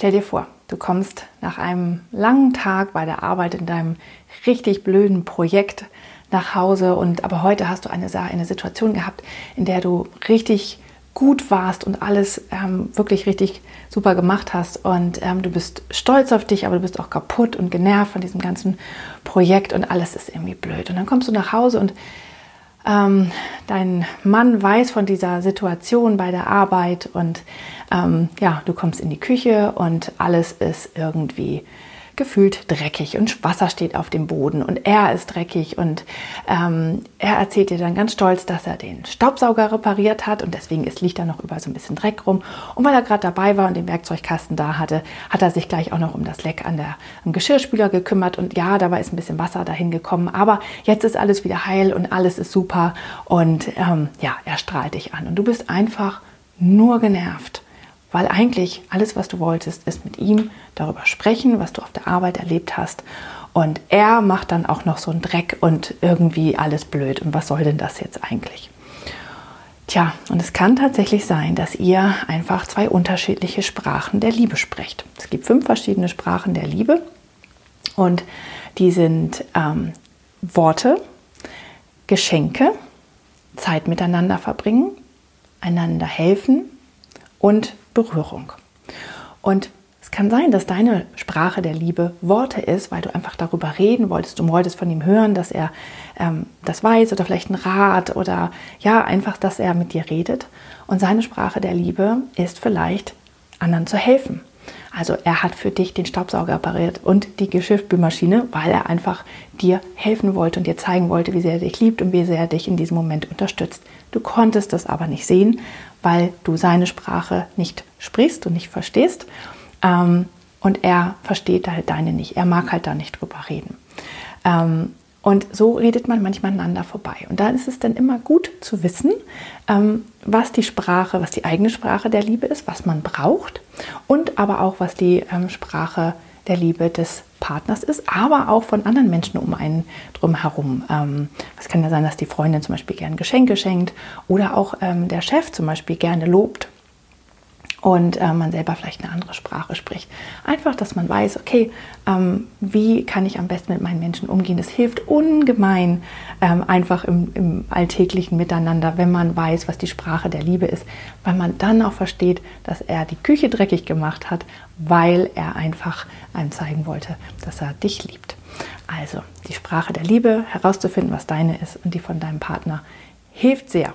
Stell dir vor, du kommst nach einem langen Tag bei der Arbeit in deinem richtig blöden Projekt nach Hause und aber heute hast du eine, eine Situation gehabt, in der du richtig gut warst und alles ähm, wirklich richtig super gemacht hast und ähm, du bist stolz auf dich, aber du bist auch kaputt und genervt von diesem ganzen Projekt und alles ist irgendwie blöd. Und dann kommst du nach Hause und ähm, dein Mann weiß von dieser Situation bei der Arbeit und ähm, ja, du kommst in die Küche und alles ist irgendwie gefühlt dreckig und Wasser steht auf dem Boden und er ist dreckig und ähm, er erzählt dir dann ganz stolz, dass er den Staubsauger repariert hat und deswegen ist, liegt da noch überall so ein bisschen Dreck rum. Und weil er gerade dabei war und den Werkzeugkasten da hatte, hat er sich gleich auch noch um das Leck an der, am Geschirrspüler gekümmert und ja, dabei ist ein bisschen Wasser dahin gekommen, aber jetzt ist alles wieder heil und alles ist super und ähm, ja, er strahlt dich an und du bist einfach nur genervt. Weil eigentlich alles, was du wolltest, ist mit ihm darüber sprechen, was du auf der Arbeit erlebt hast. Und er macht dann auch noch so einen Dreck und irgendwie alles blöd. Und was soll denn das jetzt eigentlich? Tja, und es kann tatsächlich sein, dass ihr einfach zwei unterschiedliche Sprachen der Liebe sprecht. Es gibt fünf verschiedene Sprachen der Liebe und die sind ähm, Worte, Geschenke, Zeit miteinander verbringen, einander helfen und Berührung. Und es kann sein, dass deine Sprache der Liebe Worte ist, weil du einfach darüber reden wolltest. Du wolltest von ihm hören, dass er ähm, das weiß oder vielleicht einen Rat oder ja, einfach, dass er mit dir redet. Und seine Sprache der Liebe ist vielleicht, anderen zu helfen. Also er hat für dich den Staubsauger appariert und die Geschirrspülmaschine, weil er einfach dir helfen wollte und dir zeigen wollte, wie sehr er dich liebt und wie sehr er dich in diesem Moment unterstützt. Du konntest das aber nicht sehen, weil du seine Sprache nicht sprichst und nicht verstehst. Ähm, und er versteht halt deine nicht. Er mag halt da nicht drüber reden. Ähm, und so redet man manchmal aneinander vorbei. Und da ist es dann immer gut zu wissen, ähm, was die Sprache, was die eigene Sprache der Liebe ist, was man braucht und aber auch, was die ähm, Sprache der Liebe des Partners ist, aber auch von anderen Menschen um einen drum herum. Ähm, es kann ja sein, dass die Freundin zum Beispiel gerne Geschenke schenkt oder auch der Chef zum Beispiel gerne lobt und äh, man selber vielleicht eine andere Sprache spricht. Einfach, dass man weiß, okay, ähm, wie kann ich am besten mit meinen Menschen umgehen. Das hilft ungemein ähm, einfach im, im, alltäglichen Miteinander, wenn man weiß, was die Sprache der Liebe ist, weil man dann auch versteht, dass er die Küche dreckig gemacht hat, weil er einfach einem zeigen wollte, dass er dich liebt. Also die Sprache der Liebe herauszufinden, was deine ist und die von deinem Partner, hilft sehr.